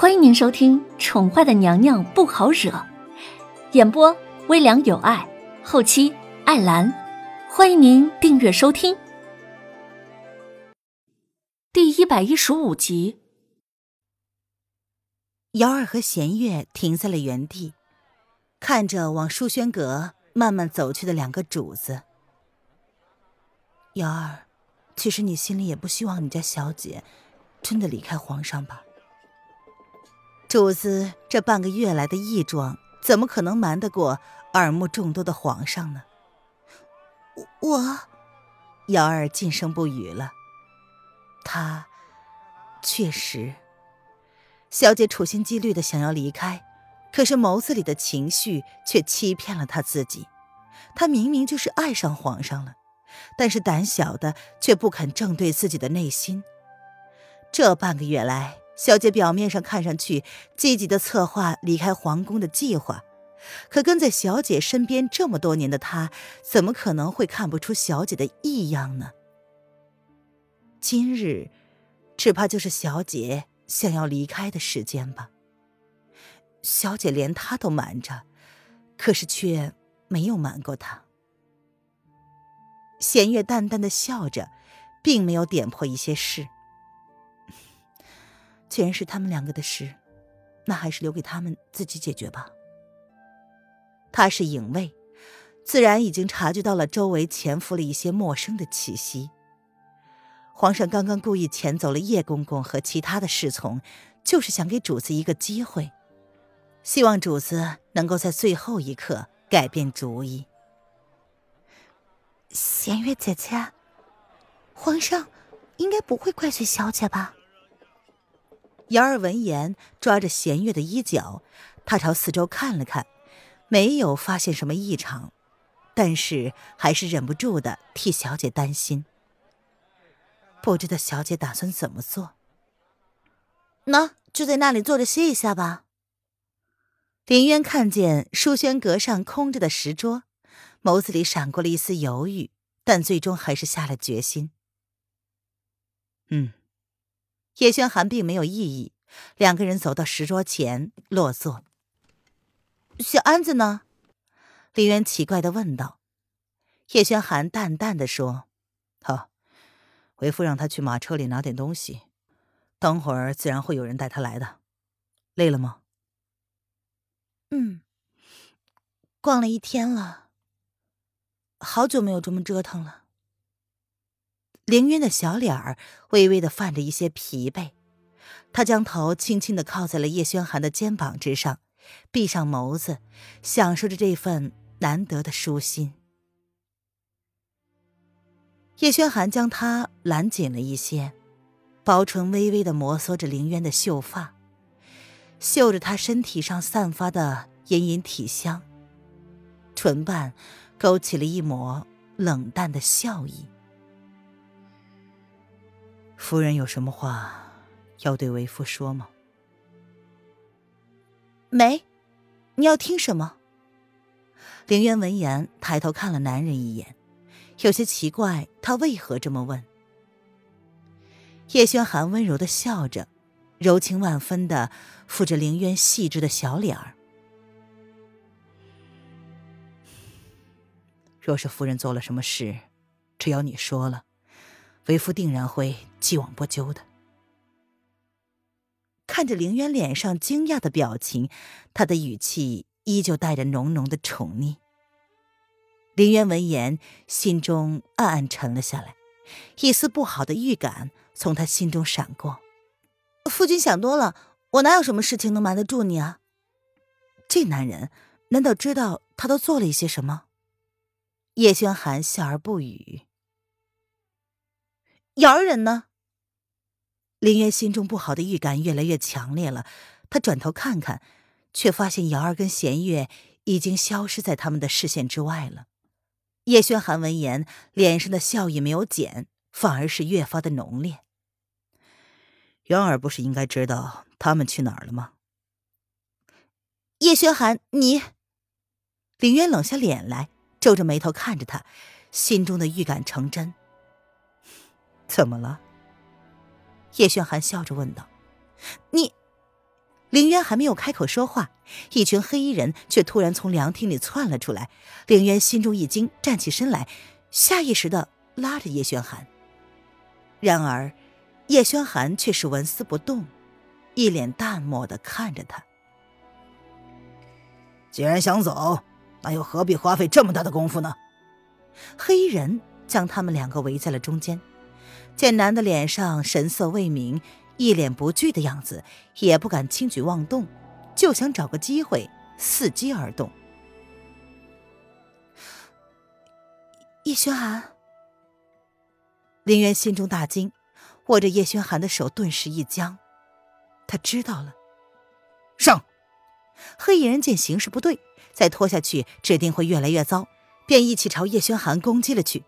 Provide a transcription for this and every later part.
欢迎您收听《宠坏的娘娘不好惹》，演播微凉有爱，后期艾兰。欢迎您订阅收听。第一百一十五集，瑶儿和弦月停在了原地，看着往书轩阁慢慢走去的两个主子。瑶儿，其实你心里也不希望你家小姐真的离开皇上吧？主子这半个月来的异状，怎么可能瞒得过耳目众多的皇上呢？我，瑶儿噤声不语了。她确实，小姐处心积虑的想要离开，可是眸子里的情绪却欺骗了她自己。她明明就是爱上皇上了，但是胆小的却不肯正对自己的内心。这半个月来，小姐表面上看上去积极的策划离开皇宫的计划，可跟在小姐身边这么多年的她，怎么可能会看不出小姐的异样呢？今日，只怕就是小姐想要离开的时间吧。小姐连她都瞒着，可是却没有瞒过她。弦月淡淡的笑着，并没有点破一些事。既然是他们两个的事，那还是留给他们自己解决吧。他是影卫，自然已经察觉到了周围潜伏了一些陌生的气息。皇上刚刚故意遣走了叶公公和其他的侍从，就是想给主子一个机会，希望主子能够在最后一刻改变主意。弦月姐姐，皇上应该不会怪罪小姐吧？瑶儿闻言，抓着弦月的衣角，他朝四周看了看，没有发现什么异常，但是还是忍不住的替小姐担心。不知道小姐打算怎么做？那就在那里坐着歇一下吧。林渊看见书轩阁上空着的石桌，眸子里闪过了一丝犹豫，但最终还是下了决心。嗯。叶轩寒并没有异议，两个人走到石桌前落座。小安子呢？林渊奇怪的问道。叶轩寒淡淡的说：“好，为夫让他去马车里拿点东西，等会儿自然会有人带他来的。累了吗？”“嗯，逛了一天了，好久没有这么折腾了。”凌渊的小脸儿微微的泛着一些疲惫，他将头轻轻的靠在了叶轩寒的肩膀之上，闭上眸子，享受着这份难得的舒心。叶轩寒将他揽紧了一些，薄唇微微的摩挲着凌渊的秀发，嗅着他身体上散发的隐隐体香，唇瓣勾起了一抹冷淡的笑意。夫人有什么话要对为夫说吗？没，你要听什么？凌渊闻言抬头看了男人一眼，有些奇怪，他为何这么问？叶轩寒温柔的笑着，柔情万分的抚着凌渊细致的小脸儿。若是夫人做了什么事，只要你说了。为夫定然会既往不咎的。看着凌渊脸上惊讶的表情，他的语气依旧带着浓浓的宠溺。凌渊闻言，心中暗暗沉了下来，一丝不好的预感从他心中闪过。夫君想多了，我哪有什么事情能瞒得住你啊？这男人难道知道他都做了一些什么？叶轩寒笑而不语。瑶儿人呢？林渊心中不好的预感越来越强烈了。他转头看看，却发现瑶儿跟弦月已经消失在他们的视线之外了。叶轩寒闻言，脸上的笑意没有减，反而是越发的浓烈。瑶儿不是应该知道他们去哪儿了吗？叶轩寒，你……林渊冷下脸来，皱着眉头看着他，心中的预感成真。怎么了？叶轩寒笑着问道：“你，凌渊还没有开口说话，一群黑衣人却突然从凉亭里窜了出来。凌渊心中一惊，站起身来，下意识的拉着叶轩寒。然而，叶轩寒却是纹丝不动，一脸淡漠的看着他。既然想走，那又何必花费这么大的功夫呢？黑衣人将他们两个围在了中间，见男的脸上神色未明。一脸不惧的样子，也不敢轻举妄动，就想找个机会伺机而动。叶轩寒，林渊心中大惊，握着叶轩寒的手顿时一僵。他知道了，上！黑衣人见形势不对，再拖下去指定会越来越糟，便一起朝叶轩寒攻击了去。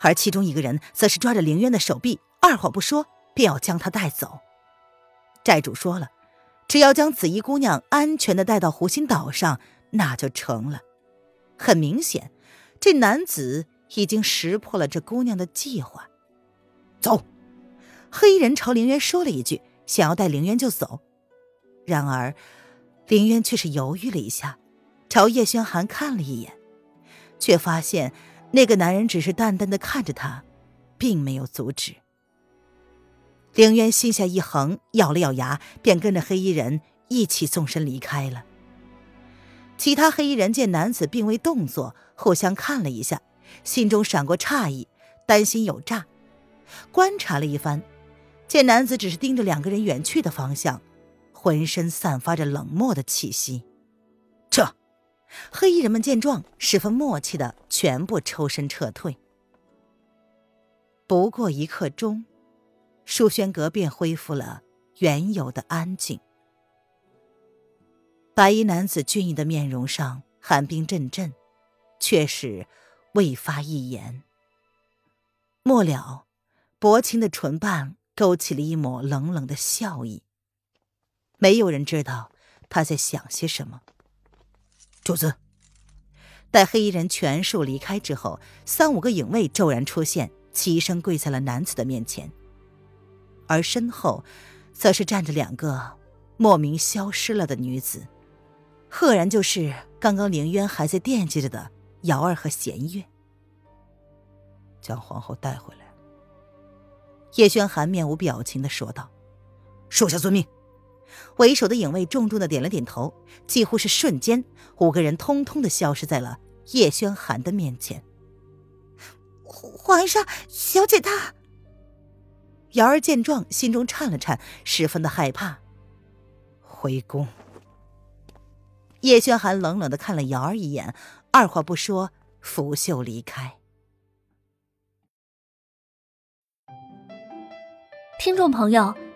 而其中一个人则是抓着凌渊的手臂，二话不说便要将他带走。寨主说了，只要将紫衣姑娘安全的带到湖心岛上，那就成了。很明显，这男子已经识破了这姑娘的计划。走！黑衣人朝凌渊说了一句，想要带凌渊就走。然而，凌渊却是犹豫了一下，朝叶轩寒看了一眼，却发现那个男人只是淡淡的看着他，并没有阻止。凌渊心下一横，咬了咬牙，便跟着黑衣人一起纵身离开了。其他黑衣人见男子并未动作，互相看了一下，心中闪过诧异，担心有诈。观察了一番，见男子只是盯着两个人远去的方向，浑身散发着冷漠的气息。黑衣人们见状，十分默契的全部抽身撤退。不过一刻钟。书轩阁便恢复了原有的安静。白衣男子俊逸的面容上寒冰阵阵，却是未发一言。末了，薄情的唇瓣勾起了一抹冷冷的笑意。没有人知道他在想些什么。主子，待黑衣人全数离开之后，三五个影卫骤然出现，齐声跪在了男子的面前。而身后，则是站着两个莫名消失了的女子，赫然就是刚刚凌渊还在惦记着的瑶儿和弦月。将皇后带回来。叶轩寒面无表情的说道：“属下遵命。”为首的影卫重重的点了点头，几乎是瞬间，五个人通通的消失在了叶轩寒的面前。皇上，小姐她。瑶儿见状，心中颤了颤，十分的害怕。回宫。叶轩寒冷冷的看了瑶儿一眼，二话不说，拂袖离开。听众朋友，